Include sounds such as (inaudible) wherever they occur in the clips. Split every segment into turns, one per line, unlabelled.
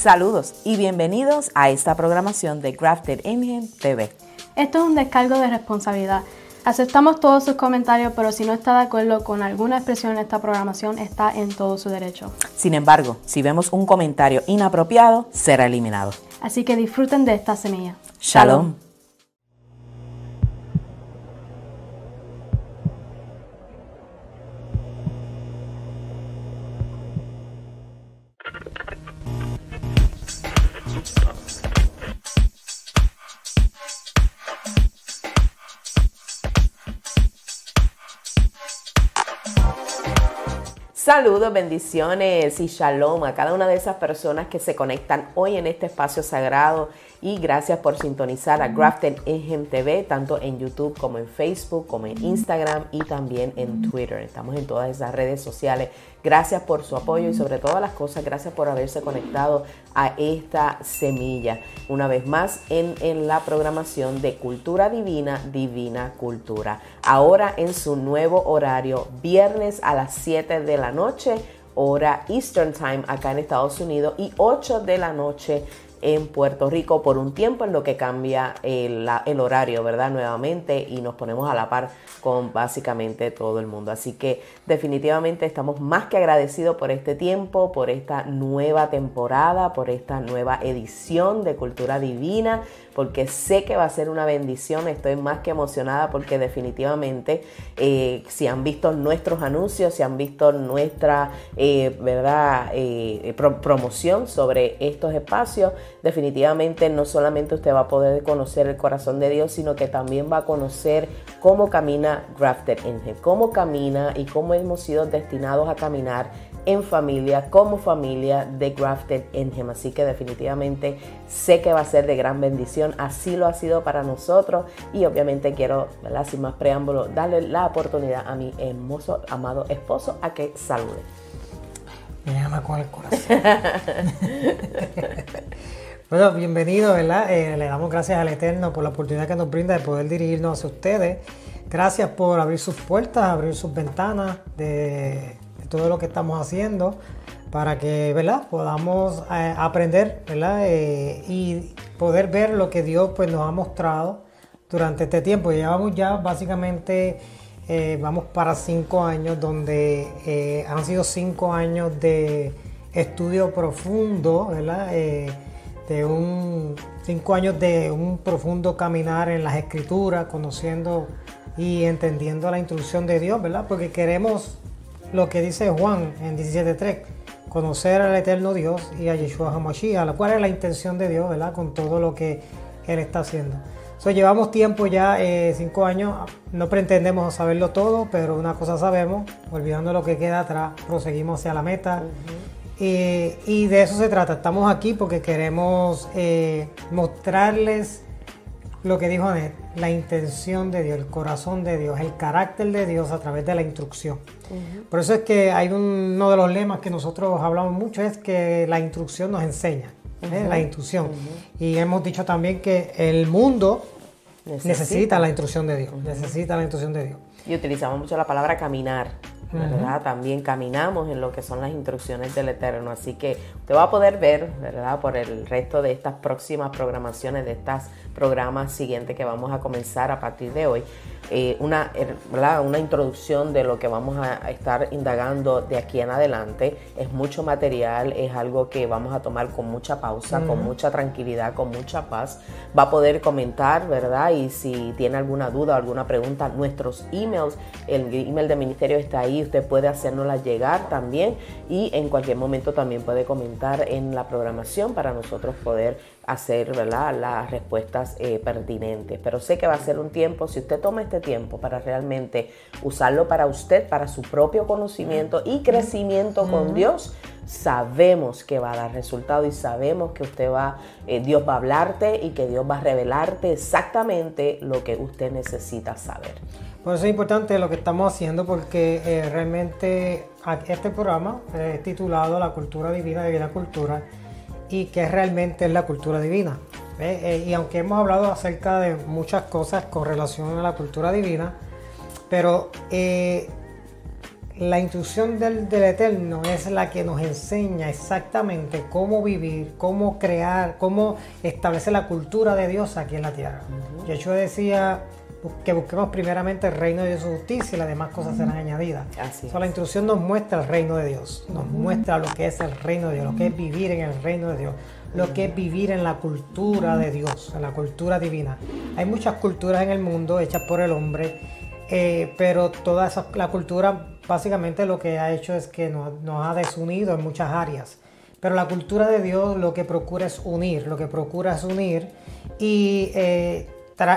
Saludos y bienvenidos a esta programación de Grafted Engine TV.
Esto es un descargo de responsabilidad. Aceptamos todos sus comentarios, pero si no está de acuerdo con alguna expresión en esta programación, está en todo su derecho.
Sin embargo, si vemos un comentario inapropiado, será eliminado.
Así que disfruten de esta semilla.
Shalom. Saludos, bendiciones y shalom a cada una de esas personas que se conectan hoy en este espacio sagrado y gracias por sintonizar a Grafton Engine TV, tanto en YouTube como en Facebook, como en Instagram y también en Twitter. Estamos en todas esas redes sociales. Gracias por su apoyo y sobre todas las cosas, gracias por haberse conectado a esta semilla. Una vez más en, en la programación de Cultura Divina, Divina Cultura. Ahora en su nuevo horario, viernes a las 7 de la noche hora Eastern Time acá en Estados Unidos y 8 de la noche en Puerto Rico por un tiempo en lo que cambia el, el, horario, ¿verdad? Nuevamente y nos ponemos a la par con básicamente todo el mundo. Así que definitivamente estamos más que agradecidos por este tiempo, por esta nueva temporada, por esta nueva edición de Cultura Divina, porque sé que va a ser una bendición. Estoy más que emocionada porque definitivamente eh, si han visto nuestros anuncios, si han visto nuestra eh, ¿verdad? Eh, promoción sobre estos espacios, definitivamente no solamente usted va a poder conocer el corazón de Dios, sino que también va a conocer cómo camina Grafted Angel, cómo camina y cómo hemos sido destinados a caminar en familia, como familia de Grafted Angel. Así que definitivamente sé que va a ser de gran bendición, así lo ha sido para nosotros y obviamente quiero, sin más preámbulo, darle la oportunidad a mi hermoso, amado esposo a que salude.
Me llama con el corazón. (laughs) Bueno, bienvenido, ¿verdad? Eh, le damos gracias al Eterno por la oportunidad que nos brinda de poder dirigirnos hacia ustedes. Gracias por abrir sus puertas, abrir sus ventanas de, todo lo que estamos haciendo para que, ¿verdad? Podamos eh, aprender, ¿verdad? Eh, y poder ver lo que Dios pues, nos ha mostrado durante este tiempo. Llevamos ya básicamente, vamos para cinco años, donde han sido cinco años de estudio profundo, ¿verdad? de un cinco años de un profundo caminar en las escrituras, conociendo y entendiendo la instrucción de Dios, ¿verdad? Porque queremos lo que dice Juan en 17.3, conocer al eterno Dios y a Yeshua HaMashiach, la cual es la intención de Dios, ¿verdad? Con todo lo que Él está haciendo. So, llevamos tiempo ya, eh, cinco años, no pretendemos saberlo todo, pero una cosa sabemos, olvidando lo que queda atrás, proseguimos hacia la meta. Eh, y de eso se trata. Estamos aquí porque queremos eh, mostrarles lo que dijo Anet, la intención de Dios, el corazón de Dios, el carácter de Dios a través de la instrucción. Por eso es que hay uno de los lemas que nosotros hablamos mucho, es que la instrucción nos enseña, ¿eh? la instrucción. Y hemos dicho también que el mundo necesita, la instrucción de Dios, necesita la instrucción de Dios.
Y utilizamos mucho la palabra caminar. ¿Verdad? También caminamos en lo que son las instrucciones del Eterno. Así que te va a poder ver, ¿verdad? Por el resto de estas próximas programaciones, de estos programas siguientes que vamos a comenzar a partir de hoy. Eh, una, er, una introducción de lo que vamos a estar indagando de aquí en adelante. Es mucho material, es algo que vamos a tomar con mucha pausa, con mucha tranquilidad, con mucha paz. Va a poder comentar, ¿verdad? Y si tiene alguna duda o alguna pregunta, nuestros emails, el email de ministerio está ahí, usted puede hacérnosla llegar también y en cualquier momento también puede comentar en la programación para nosotros poder hacer ¿verdad? las respuestas eh, pertinentes. Pero sé que va a ser un tiempo, si usted toma este tiempo para realmente usarlo para usted, para su propio conocimiento y crecimiento con Dios, sabemos que va a dar resultado y sabemos que usted va, eh, Dios va a hablarte y que Dios va a revelarte exactamente lo que usted necesita saber.
Por eso es importante lo que estamos haciendo porque eh, realmente este programa es titulado La cultura divina, de vida cultura y qué realmente es la cultura divina. Eh, y aunque hemos hablado acerca de muchas cosas con relación a la cultura divina, pero eh, la instrucción del, del, Eterno es la que nos enseña exactamente cómo vivir, cómo crear, cómo establecer la cultura de Dios aquí en la tierra. Uh Yeshua decía que busquemos primeramente el reino de su justicia y las demás cosas serán añadidas.
Así
la instrucción nos muestra el reino de Dios, nos muestra lo que es el reino de Dios, lo que es vivir en el reino de Dios, lo que es vivir en la cultura de Dios, en la cultura divina. Hay muchas culturas en el mundo hechas por el hombre, eh, pero toda esa, la cultura básicamente lo que ha hecho es que nos, nos ha desunido en muchas áreas. Pero la cultura de Dios lo que procura es unir, lo que procura es unir y eh,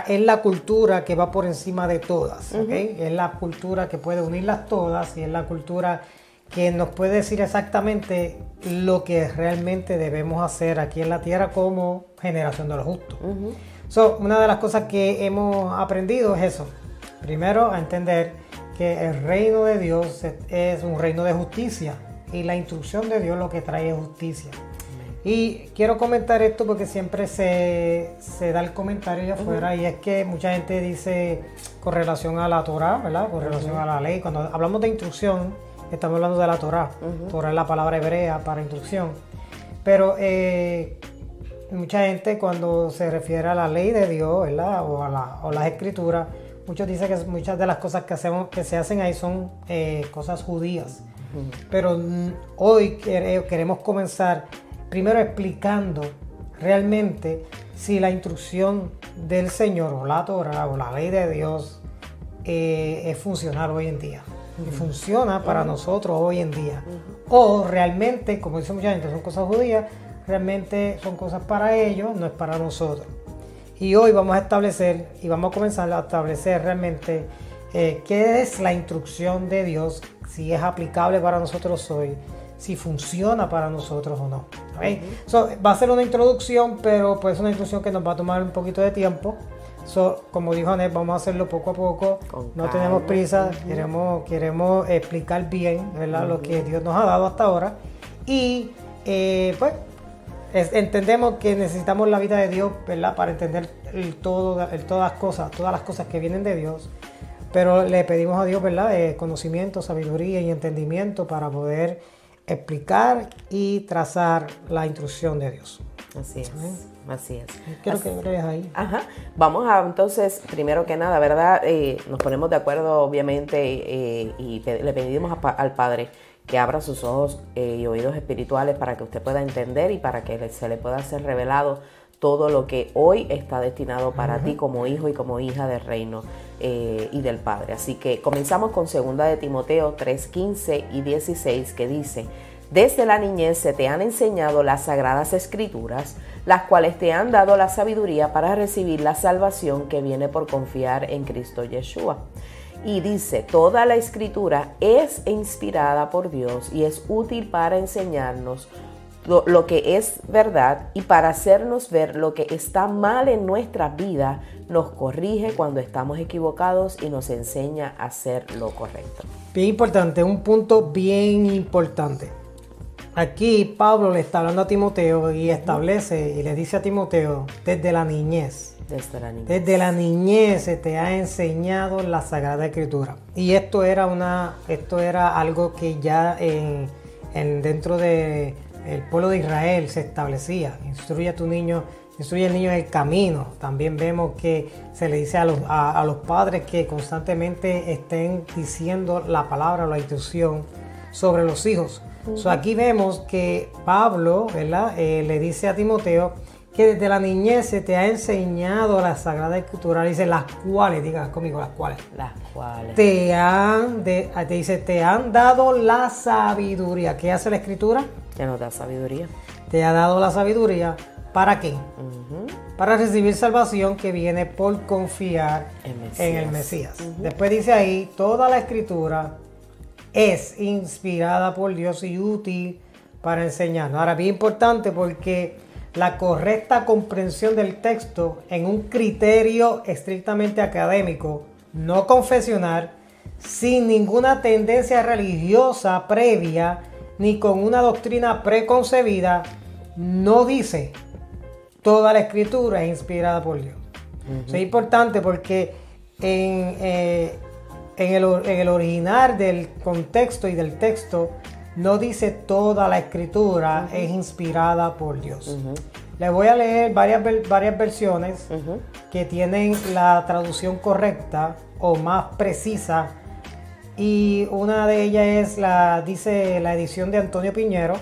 es la cultura que va por encima de todas, es la cultura que puede unirlas todas y es la cultura que nos puede decir exactamente lo que realmente debemos hacer aquí en la tierra como generación de los justos. una de las cosas que hemos aprendido es eso. Primero, a entender que el reino de Dios es un reino de justicia y la instrucción de Dios lo que trae es justicia. Y quiero comentar esto porque siempre se, da el comentario allá afuera y es que mucha gente dice con relación a la Torah, ¿verdad? Con relación a la ley. Cuando hablamos de instrucción, estamos hablando de la Torah. Torah es la palabra hebrea para instrucción. Pero eh, mucha gente cuando se refiere a la ley de Dios, ¿verdad? O a, la, o las escrituras, muchos dicen que muchas de las cosas que, hacemos, que se hacen ahí son eh, cosas judías. Pero hoy queremos comenzar primero explicando realmente si la instrucción del Señor o la Torah o la ley de Dios eh, es funcional hoy en día. Y funciona para nosotros hoy en día. O realmente, como dice mucha gente, son cosas judías, realmente son cosas para ellos, no es para nosotros. Y hoy vamos a establecer y vamos a comenzar a establecer realmente eh, qué es la instrucción de Dios, si es aplicable para nosotros hoy si funciona para nosotros o no. va a ser una introducción, pero pues una introducción que nos va a tomar un poquito de tiempo. como dijo Anet, vamos a hacerlo poco a poco. no tenemos prisa, queremos, queremos explicar bien lo que Dios nos ha dado hasta ahora. Y eh, pues entendemos que necesitamos la vida de Dios ¿verdad? para entender todo, todas las cosas, todas las cosas que vienen de Dios. Pero le pedimos a Dios ¿verdad? Eh, conocimiento, sabiduría y entendimiento para poder explicar y trazar la instrucción de Dios.
Así es. Así es.
Quiero que veas ahí.
Ajá. Vamos a entonces, primero que nada, ¿verdad? Eh, nos ponemos de acuerdo, obviamente, eh, y le pedimos al Padre que abra sus ojos eh, y oídos espirituales para que usted pueda entender y para que se le pueda ser revelado todo lo que hoy está destinado para ti como hijo y como hija del reino eh, y del Padre. Así que comenzamos con 2 de Timoteo 3, 15 y 16 que dice, desde la niñez se te han enseñado las sagradas escrituras, las cuales te han dado la sabiduría para recibir la salvación que viene por confiar en Cristo Yeshua. Y dice, toda la escritura es inspirada por Dios y es útil para enseñarnos lo, que es verdad y para hacernos ver lo que está mal en nuestra vida, nos corrige cuando estamos equivocados y nos enseña a hacer lo correcto.
Bien importante, un punto bien importante. Aquí Pablo le está hablando a Timoteo y establece y le dice a Timoteo desde la niñez.
Desde la niñez.
Desde la niñez se te ha enseñado la Sagrada Escritura. Y esto era una, esto era algo que ya en dentro de el pueblo de Israel se establecía. Instruye a tu niño, instruye al niño en el camino. También vemos que se le dice a los, a, los padres que constantemente estén diciendo la palabra o la instrucción sobre los hijos. aquí vemos que Pablo ¿verdad? Eh, le dice a Timoteo que desde la niñez se te ha enseñado la Sagrada Escritura, dice las cuales, diga conmigo las cuales.
Las cuales.
Te han, te dice, te han dado la sabiduría. ¿Qué hace la Escritura?
Que nos da sabiduría.
Te ha dado la sabiduría. ¿Para qué? Para recibir salvación que viene por confiar en el Mesías. Después dice ahí, toda la escritura es inspirada por Dios y útil para enseñarnos. Ahora, bien importante porque la correcta comprensión del texto en un criterio estrictamente académico, no confesional, sin ninguna tendencia religiosa previa, ni con una doctrina preconcebida, no dice toda la escritura es inspirada por Dios. es importante porque en, eh, en el, or- en el original del contexto y del texto no dice toda la escritura es inspirada por Dios. Les voy a leer varias, varias versiones que tienen la traducción correcta o más precisa y una de ellas es la dice la edición de Antonio Piñero.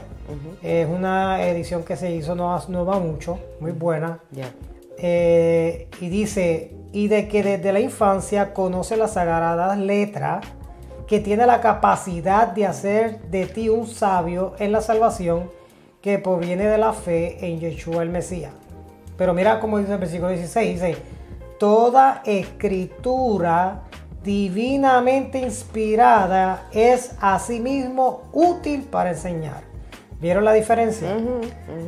Es una edición que se hizo no, no va mucho, muy buena.
Ya.
Eh, y dice, y de que desde la infancia conoce las sagradas letras, que tiene la capacidad de hacer de ti un sabio en la salvación que proviene de la fe en Yeshua el Mesías. Pero mira cómo dice el versículo 16, dice, toda escritura divinamente inspirada es asimismo útil para enseñar. ¿Vieron la diferencia?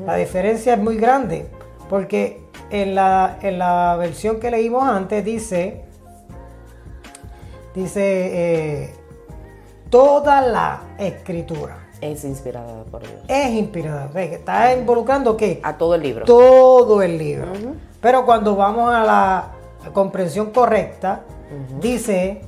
La diferencia es muy grande, porque en la, en la versión que leímos antes dice, dice, eh, toda la escritura
Es inspirada por Dios.
es inspirada. Está involucrando qué?
A todo el libro.
todo el libro. Pero cuando vamos a la comprensión correcta, dice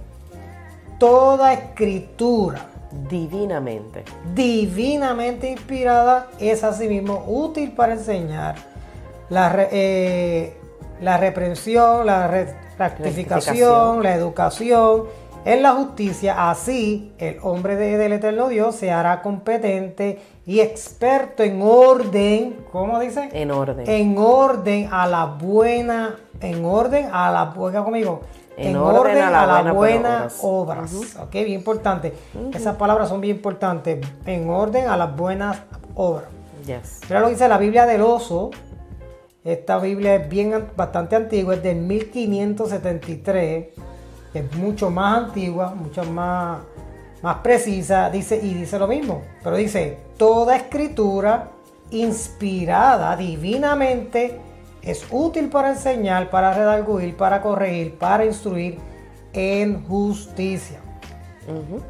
toda escritura
Divinamente.
divinamente inspirada es asimismo útil para enseñar la, re- eh, la reprensión, la re- rectificación,
Rectificación.
la educación en la justicia. Así el hombre de- del eterno Dios se hará competente y experto en orden, ¿cómo dice?
En orden.
En orden a la buena, en orden a la buena conmigo. En,
En
orden,
orden
a
a
la
la buena
buena
obras.
Ok, bien importante. Esas palabras son bien importantes. En orden a las buenas obras.
Yes.
Mira lo que dice la Biblia del oso. Esta Biblia es bien an- bastante antigua, es del 1573. Es mucho más antigua, mucho más, más precisa. Dice, y dice lo mismo. Pero dice, toda escritura inspirada divinamente es útil para enseñar, para redarguir, para corregir, para instruir en justicia.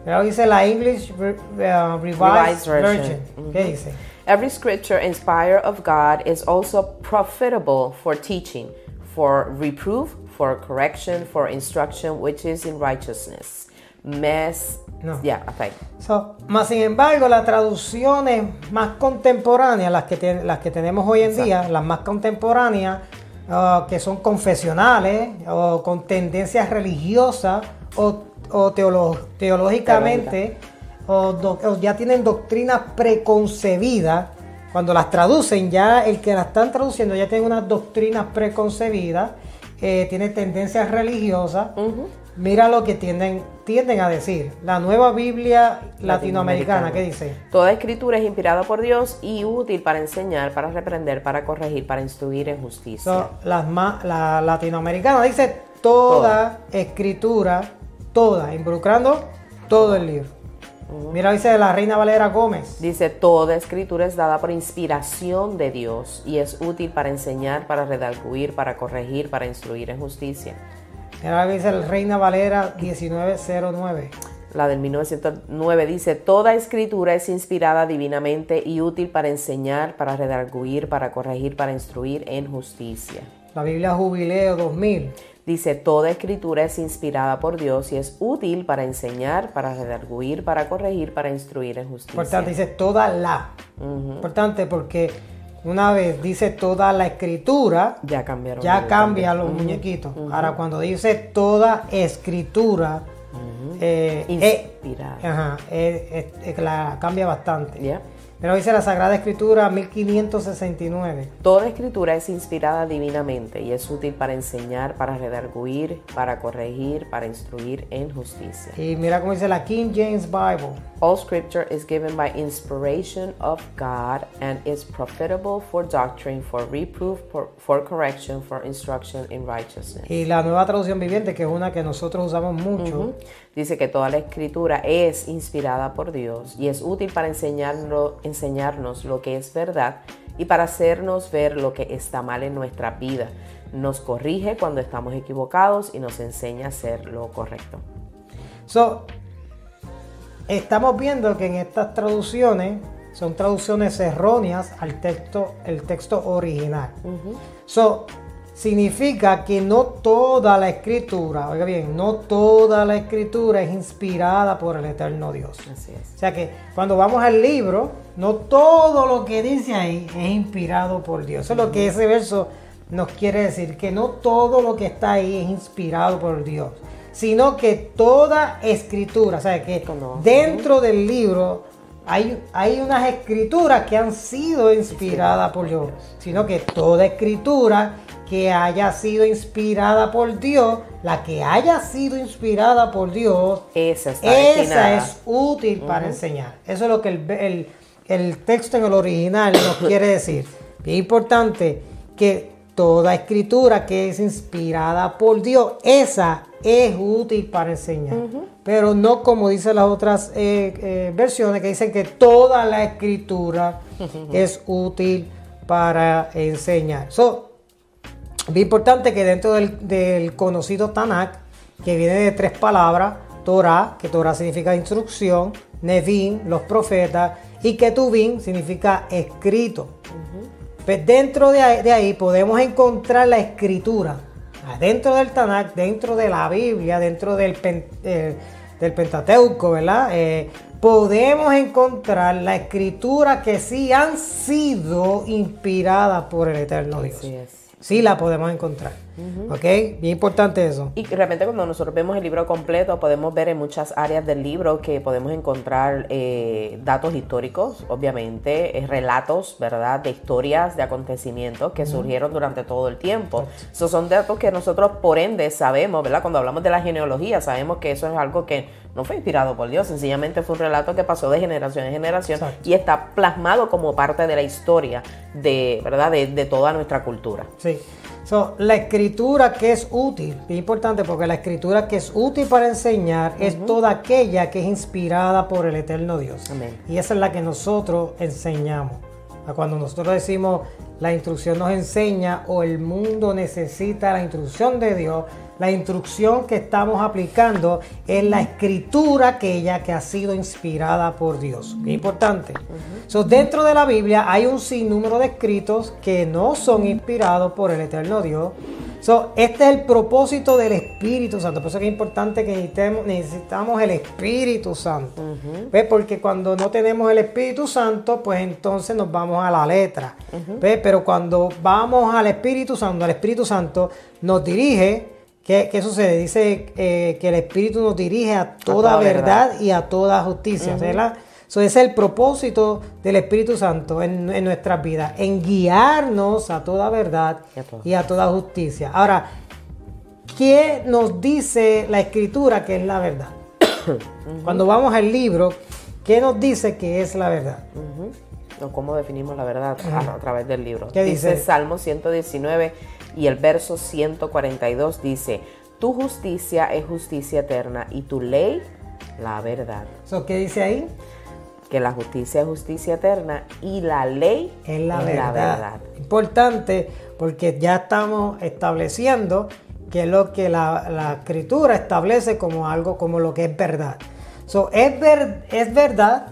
Pero dice la English uh, Revised,
Revised
Version.
Version.
¿Qué dice?
Every scripture inspired of God is also profitable for teaching, for reproof, for correction, for instruction, which is in righteousness. Mess.
No.
Yeah, hasta ahí.
So, más sin embargo, las traducciones más contemporáneas, las que, te- las que tenemos hoy en día, las más contemporáneas, ah, que son confesionales o con tendencias religiosas o, o teolo- teológicamente, o, do- o ya tienen doctrinas preconcebidas, cuando las traducen, ya el que las están traduciendo ya tiene unas doctrinas preconcebidas, eh, tiene tendencias religiosas. Mira lo que tienden, tienden a decir. La nueva Biblia latinoamericana, ¿qué dice?
Toda escritura es inspirada por Dios y útil para enseñar, para reprender, para corregir, para instruir en justicia.
So, las ma- la latinoamericana dice toda escritura, toda, involucrando todo el libro. Mira, dice la Reina Valera Gómez.
Dice, toda escritura es dada por inspiración de Dios y es útil para enseñar, para redarguir, para corregir, para instruir en justicia.
Que dice la Reina Valera 1909.
La del 1909 dice, toda escritura es inspirada divinamente y útil para enseñar, para redarguir, para corregir, para instruir en justicia.
La Biblia Jubileo 2000.
Dice, toda escritura es inspirada por Dios y es útil para enseñar, para redarguir, para corregir, para instruir en justicia.
Importante, dice toda la. Importante porque una vez dice toda la escritura,
ya cambiaron.
ya cambia los muñequitos. Ahora, cuando dice toda escritura, eh,
Inspirada.
ajá, eh, la cambia bastante.
Ya.
Pero dice la Sagrada Escritura 1569.
Toda escritura es inspirada divinamente y es útil para enseñar, para redarguir, para corregir, para instruir en justicia.
Y mira cómo dice la King James Bible.
All scripture is given by inspiration of God and is profitable for doctrine, for reproof, for, for correction, for instruction in righteousness.
Y la nueva traducción viviente, que es una que nosotros usamos mucho.
Dice que toda la escritura es inspirada por Dios y es útil para enseñarnos lo que es verdad y para hacernos ver lo que está mal en nuestra vida. Nos corrige cuando estamos equivocados y nos enseña a hacer lo correcto.
So, estamos viendo que en estas traducciones son traducciones erróneas al texto, el texto original. So, significa que no toda la escritura, oiga bien, no toda la escritura es inspirada por el eterno Dios.
Así es.
O sea que cuando vamos al libro, no todo lo que dice ahí es inspirado por Dios. Eso es lo que ese verso nos quiere decir, que no todo lo que está ahí es inspirado por Dios, sino que toda escritura, o sea que dentro del libro hay, hay unas escrituras que han sido inspiradas por Dios, sino que toda escritura que haya sido inspirada por Dios, la que haya sido inspirada por Dios,
Esa está
esa es útil para enseñar. Eso es lo que el, el- el texto en el original nos (coughs) quiere decir. Bien importante que toda escritura que es inspirada por Dios, esa es útil para enseñar. Pero no como dicen las otras eh, eh, versiones que dicen que toda la escritura es útil para enseñar. So, Bien importante que dentro del, del conocido Tanakh, que viene de tres palabras, Torah, que Torah significa instrucción, Nevin, los profetas, y Ketuvim significa escrito. Pues dentro de ahí, de ahí podemos encontrar la escritura. Dentro del Tanakh, dentro de la Biblia, dentro del, pen- eh, del Pentateuco, ¿verdad? Eh, podemos encontrar la escritura que sí han sido inspiradas por el Eterno Dios.
Así es.
Sí la podemos encontrar. ¿Ok? Bien importante eso.
Y realmente cuando nosotros vemos el libro completo podemos ver en muchas áreas del libro que podemos encontrar eh, datos históricos, obviamente, eh, relatos, ¿verdad? De historias, de acontecimientos que surgieron durante todo el tiempo. Esos son datos que nosotros por ende sabemos, ¿verdad? Cuando hablamos de la genealogía sabemos que eso es algo que no fue inspirado por Dios, sencillamente fue un relato que pasó de generación en generación
Exacto.
y está plasmado como parte de la historia de, ¿verdad? De, de toda nuestra cultura.
Sí. So, la escritura que es útil, bien importante porque la escritura que es útil para enseñar es toda aquella que es inspirada por el eterno Dios.
Amén.
Y esa es la que nosotros enseñamos. Cuando nosotros decimos la instrucción nos enseña o el mundo necesita la instrucción de Dios, la instrucción que estamos aplicando es la escritura que ella que ha sido inspirada por Dios. Bien importante. So, dentro de la Biblia hay un sinnúmero de escritos que no son inspirados por el eterno Dios. So, este es el propósito del Espíritu Santo. Por eso que es importante que necesitemos, necesitamos el Espíritu Santo. ¿Ves? Porque cuando no tenemos el Espíritu Santo, pues entonces nos vamos a la letra. ¿Ves? Pero cuando vamos al Espíritu Santo, al Espíritu Santo nos dirige. ¿Qué, qué sucede? Dice eh, que el Espíritu nos dirige a toda,
toda
verdad,
verdad.
y a toda justicia. ¿verdad? So, ese es el propósito del Espíritu Santo en, en nuestras vidas, en guiarnos a toda verdad
Y a toda
y a toda justicia. Ahora, ¿qué nos dice la Escritura que es la verdad? (coughs) Cuando vamos al libro, ¿qué nos dice que es la verdad?
O cómo definimos la verdad a, a través del libro.
¿Qué dice?
Salmo 119 y el verso 142 dice, tu justicia es justicia eterna y tu ley la verdad.
So, ¿Qué dice ahí?
Que la justicia es justicia eterna y la ley
Es la verdad. Importante porque ya estamos estableciendo que es lo que la, la escritura establece como algo como lo que es verdad. So, es, ver- es verdad,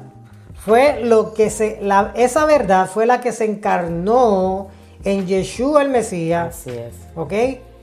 fue lo que se, la- esa verdad fue la que se encarnó en Yeshua el Mesías.
Así es.
¿Ok?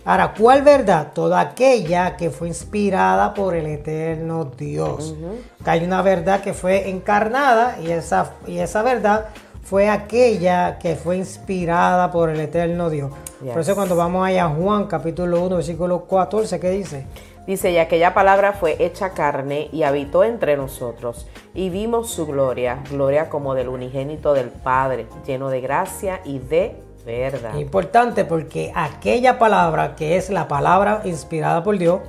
Ahora, ¿cuál verdad? Toda aquella que fue inspirada por el eterno Dios. Que hay una verdad que fue encarnada y esa, y esa verdad fue aquella que fue inspirada por el eterno Dios. Por eso
Yes.
cuando vamos allá a Juan capítulo 1, versículo 14, ¿qué dice?
Dice, y aquella palabra fue hecha carne y habitó entre nosotros, y vimos su gloria, gloria como del unigénito del Padre, lleno de gracia y de verdad.
Importante porque aquella palabra que es la palabra inspirada por Dios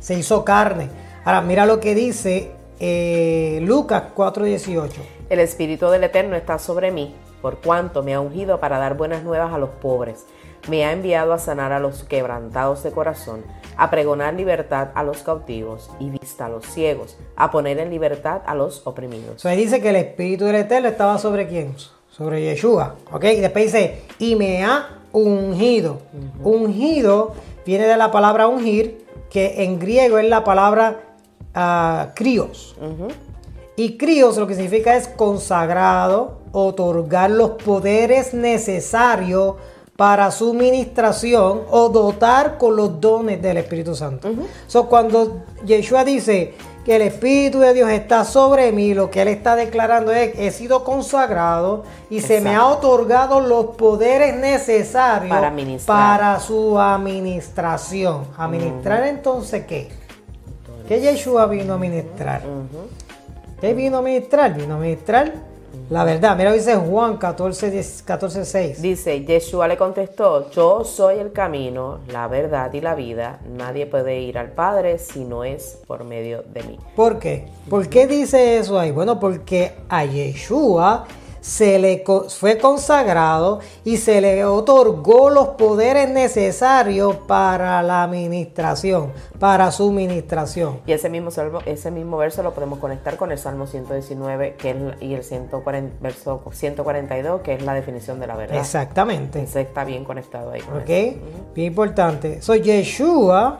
se hizo carne. Ahora, mira lo que dice eh, Lucas 4:18.
El Espíritu del Eterno está sobre mí, por cuanto me ha ungido para dar buenas nuevas a los pobres. Me ha enviado a sanar a los quebrantados de corazón, a pregonar libertad a los cautivos y vista a los ciegos, a poner en libertad a los oprimidos.
Ahí dice que el Espíritu del Eterno estaba sobre quién? Sobre Yeshua. ¿Ok? Y después dice, y me ha ungido. Ungido viene de la palabra ungir, que en griego es la palabra ah, krios. Y krios lo que significa es consagrado, otorgar los poderes necesarios para su ministración o dotar con los dones del Espíritu Santo. So, cuando Yeshua dice que el Espíritu de Dios está sobre mí, lo que él está declarando es que he sido consagrado y se me ha otorgado los poderes necesarios
Para
para su administración. ¿Administrar entonces qué? ¿Qué Yeshua vino a ministrar? ¿Qué vino a ministrar? Vino a ministrar la verdad. Mira, dice Juan 14, 10, 14 6.
Dice, Yeshua le contestó, yo soy el camino, la verdad y la vida. Nadie puede ir al Padre si no es por medio de mí.
¿Por qué? ¿Por qué dice eso ahí? Bueno, porque a Yeshua se le fue consagrado y se le otorgó los poderes necesarios para la administración, para su ministración.
Y ese mismo, salmo- ese mismo verso lo podemos conectar con el Salmo 119 que es, y el 140, verso 142, que es la definición de la verdad.
Exactamente.
Ese está bien conectado ahí. con
¿Ok?
eso.
Bien importante. Soy Yeshua,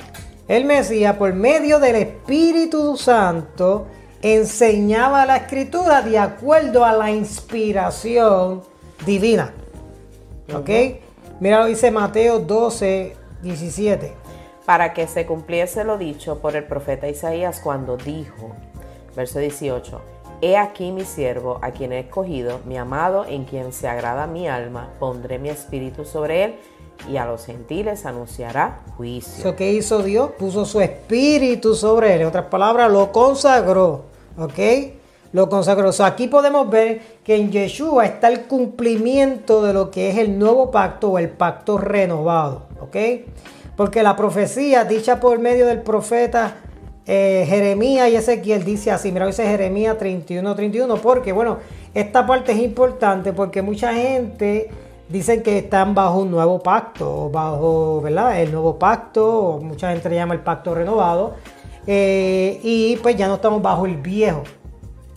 el Mesías, por medio del Espíritu Santo, enseñaba la escritura de acuerdo a la inspiración divina. ¿Ok? Mira lo dice Mateo 12, 17.
Para que se cumpliese lo dicho por el profeta Isaías cuando dijo, verso 18, He aquí mi siervo, a quien he escogido, mi amado, en quien se agrada mi alma, pondré mi espíritu sobre él, y a los gentiles anunciará juicio.
Eso que hizo Dios, puso su espíritu sobre él. En otras palabras, lo consagró. ¿Ok? Lo consagró. Aquí podemos ver que en Yeshua está el cumplimiento de lo que es el nuevo pacto o el pacto renovado. ¿Ok? Porque la profecía dicha por medio del profeta eh, Jeremías y Ezequiel dice así. Mira, dice Jeremías 31, 31. Porque, bueno, esta parte es importante porque mucha gente dicen que están bajo un nuevo pacto, bajo, ¿verdad? El nuevo pacto, mucha gente le llama el pacto renovado, eh, y pues ya no estamos bajo el viejo.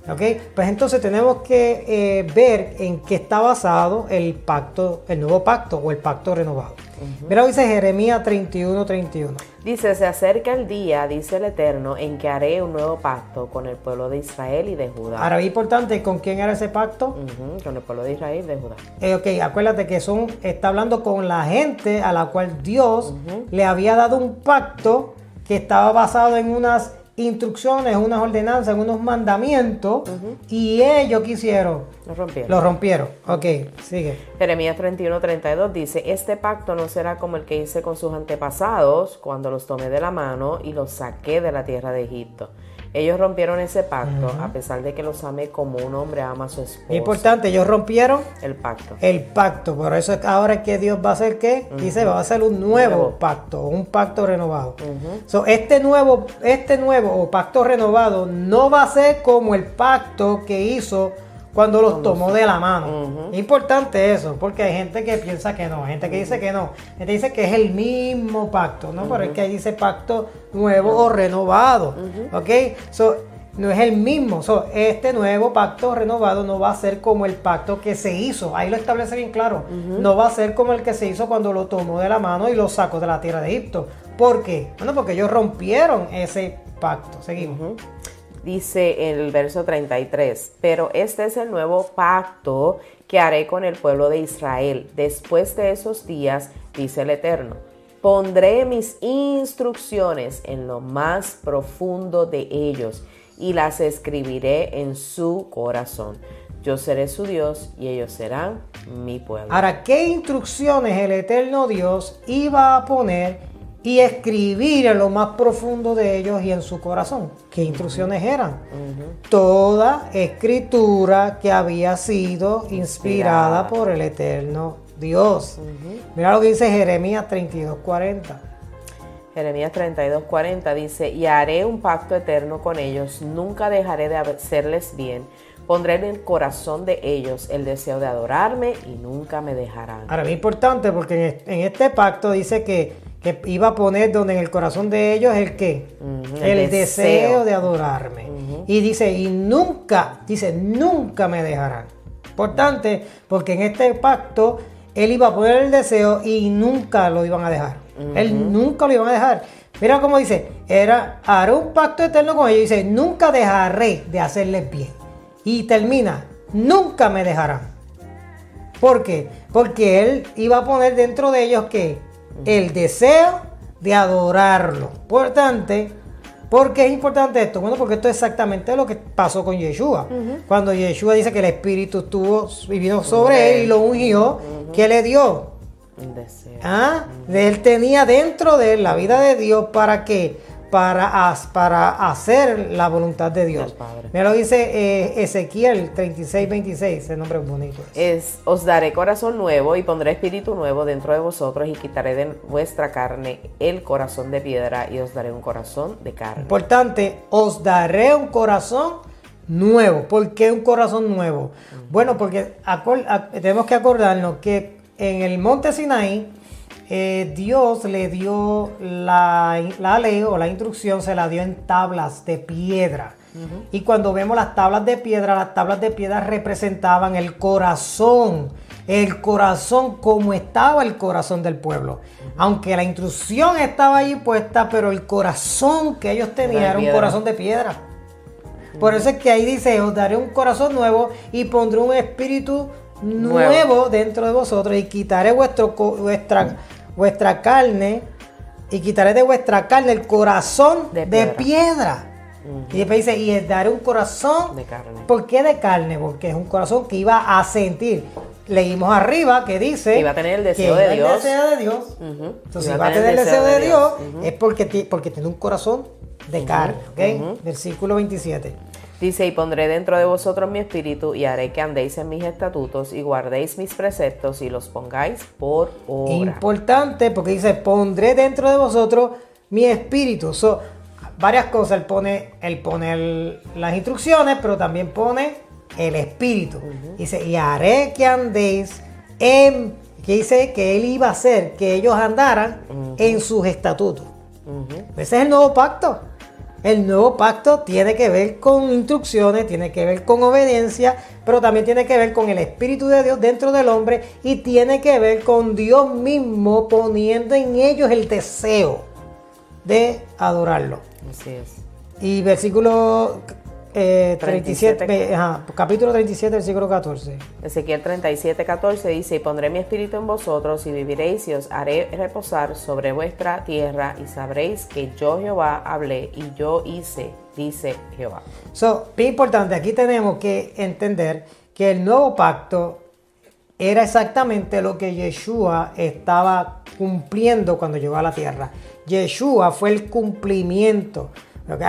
¿Ok? Pues entonces tenemos que eh, ver en qué está basado el pacto, el nuevo pacto o el pacto renovado. Mira, dice Jeremías 31, 31.
Dice, se acerca el día, dice el Eterno, en que haré un nuevo pacto con el pueblo de Israel y de Judá.
Ahora, importante, ¿con quién era ese pacto?
Con el pueblo de Israel y de Judá.
Eh, ok, acuérdate que son, está hablando con la gente a la cual Dios le había dado un pacto que estaba basado en unas instrucciones, unas ordenanzas, en unos mandamientos y ellos quisieron,
Lo rompieron.
lo rompieron. Ok, sigue.
Jeremías 31, 32 dice, este pacto no será como el que hice con sus antepasados cuando los tomé de la mano y los saqué de la tierra de Egipto. Ellos rompieron ese pacto a pesar de que los amé como un hombre ama a su esposa.
Es importante, ellos rompieron
El pacto.
el pacto, por eso es que ahora es que Dios va a hacer qué? Dice, va a hacer un nuevo
Nuevo.
pacto, un pacto renovado. So, este nuevo, este nuevo o pacto renovado no va a ser como el pacto que hizo cuando los tomó de la mano. Importante eso, porque hay gente que piensa que no, gente que dice que no, gente dice que es el mismo pacto, ¿no? Pero es que ahí dice pacto nuevo o renovado, ¿ok? So, no es el mismo. So, este nuevo pacto renovado no va a ser como el pacto que se hizo. Ahí lo establece bien claro. No va a ser como el que se hizo cuando lo tomó de la mano y lo sacó de la tierra de Egipto. ¿Por qué? Bueno, porque ellos rompieron ese pacto. Seguimos.
Dice el verso 33, pero este es el nuevo pacto que haré con el pueblo de Israel. Después de esos días, dice el Eterno, pondré mis instrucciones en lo más profundo de ellos y las escribiré en su corazón. Yo seré su Dios y ellos serán mi pueblo.
Ahora, ¿qué instrucciones el eterno Dios iba a poner y escribir en lo más profundo de ellos y en su corazón? ¿Qué instrucciones eran? Toda escritura que había sido inspirada
Inspirada.
por el eterno Dios. Mira lo que dice Jeremías 32:40.
Jeremías 32, 40 dice, y haré un pacto eterno con ellos, nunca dejaré de hacerles bien, pondré en el corazón de ellos el deseo de adorarme y nunca me dejarán.
Ahora, es importante porque en este pacto dice que, que iba a poner donde en el corazón de ellos el qué? El,
el
deseo.
deseo.
de adorarme. Y dice, y nunca, dice, nunca me dejarán. Importante porque en este pacto él iba a poner el deseo y nunca lo iban a dejar. Él nunca lo iban a dejar. Mira cómo dice, era, haré un pacto eterno con ellos. Dice, nunca dejaré de hacerles bien. Y termina, nunca me dejarán. ¿Por qué? Porque Él iba a poner dentro de ellos que el deseo de adorarlo. Importante, ¿por qué es importante esto? Bueno, porque esto es exactamente lo que pasó con Yeshua. Cuando Yeshua dice que el Espíritu estuvo viviendo sobre él y lo ungió, ¿qué le dio?
Un deseo.
¿Ah? Él tenía dentro de él la vida de Dios para que para, para hacer la voluntad de Dios.
Padre.
Me lo dice eh, Ezequiel 36, 26, ese nombre es bonito.
Es, os daré corazón nuevo y pondré espíritu nuevo dentro de vosotros y quitaré de vuestra carne el corazón de piedra y os daré un corazón de carne.
Importante, os daré un corazón nuevo. ¿Por qué un corazón nuevo? Bueno, porque tenemos que acordarnos que en el monte Sinaí, eh, Dios le dio la, la ley o la instrucción, se la dio en tablas de piedra. Y cuando vemos las tablas de piedra, las tablas de piedra representaban el corazón, el corazón como estaba el corazón del pueblo. Aunque la instrucción estaba allí puesta, pero el corazón que ellos tenían
Era
un corazón de piedra. Por eso es que ahí dice, os daré un corazón nuevo y pondré un espíritu nuevo,
Nuevo.
dentro de vosotros y quitaré vuestro, vuestra, vuestra carne y quitaré de vuestra carne el corazón de
De
piedra. Y después dice, y daré un corazón
De carne.
¿Por qué de carne? Porque es un corazón que iba a sentir. Leímos arriba que dice
Que iba a tener el deseo
que
de Dios.
El deseo de Dios.
Ujú.
Entonces,
Iba
si va a tener el deseo de Dios, es porque, porque tiene un corazón de carne. ¿ok? Versículo 27.
Dice, y pondré dentro de vosotros mi espíritu y haré que andéis en mis estatutos y guardéis mis preceptos y los pongáis por obra.
Importante porque dice, pondré dentro de vosotros mi espíritu. So, varias cosas. Él pone, él pone el- las instrucciones, pero también pone el espíritu. Dice, y haré que andéis en... Que dice que él iba a hacer que ellos andaran en sus estatutos. Ese es el nuevo pacto. El nuevo pacto tiene que ver con instrucciones, tiene que ver con obediencia, pero también tiene que ver con el Espíritu de Dios dentro del hombre y tiene que ver con Dios mismo poniendo en ellos el deseo de adorarlo.
Así es.
Y versículo eh, 37,
37.
ajá, capítulo 37, versículo 14.
Ezequiel 37, 14 dice, y pondré mi espíritu en vosotros y viviréis y os haré reposar sobre vuestra tierra y sabréis que yo Jehová hablé y yo hice, dice Jehová.
So, bien importante, aquí tenemos que entender que el nuevo pacto era exactamente lo que Yeshua estaba cumpliendo cuando llegó a la tierra. Yeshua fue el cumplimiento.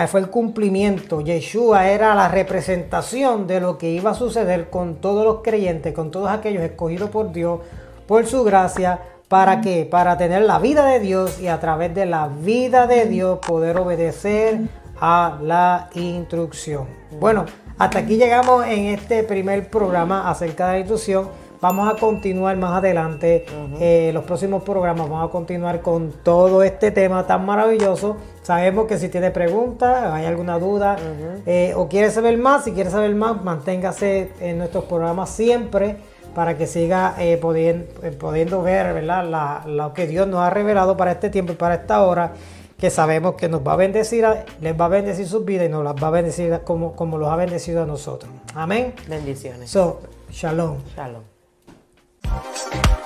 Fue el cumplimiento. Yeshua era la representación de lo que iba a suceder con todos los creyentes, con todos aquellos escogidos por Dios, por su gracia. ¿Para qué? Para tener la vida de Dios y a través de la vida de Dios poder obedecer a la instrucción. Bueno, hasta aquí llegamos en este primer programa acerca de la instrucción. Vamos a continuar más adelante, eh, los próximos programas, vamos a continuar con todo este tema tan maravilloso. Sabemos que si tiene preguntas, hay alguna duda eh, o quiere saber más, si quiere saber más, manténgase en nuestros programas siempre para que siga eh, podien- eh, pudiendo ver ¿verdad? La- lo que Dios nos ha revelado para este tiempo y para esta hora, que sabemos que nos va a bendecir, les va a bendecir sus vidas y nos las va a bendecir como, como los ha bendecido a nosotros. Amén.
Bendiciones.
So, shalom.
Shalom. Thank you.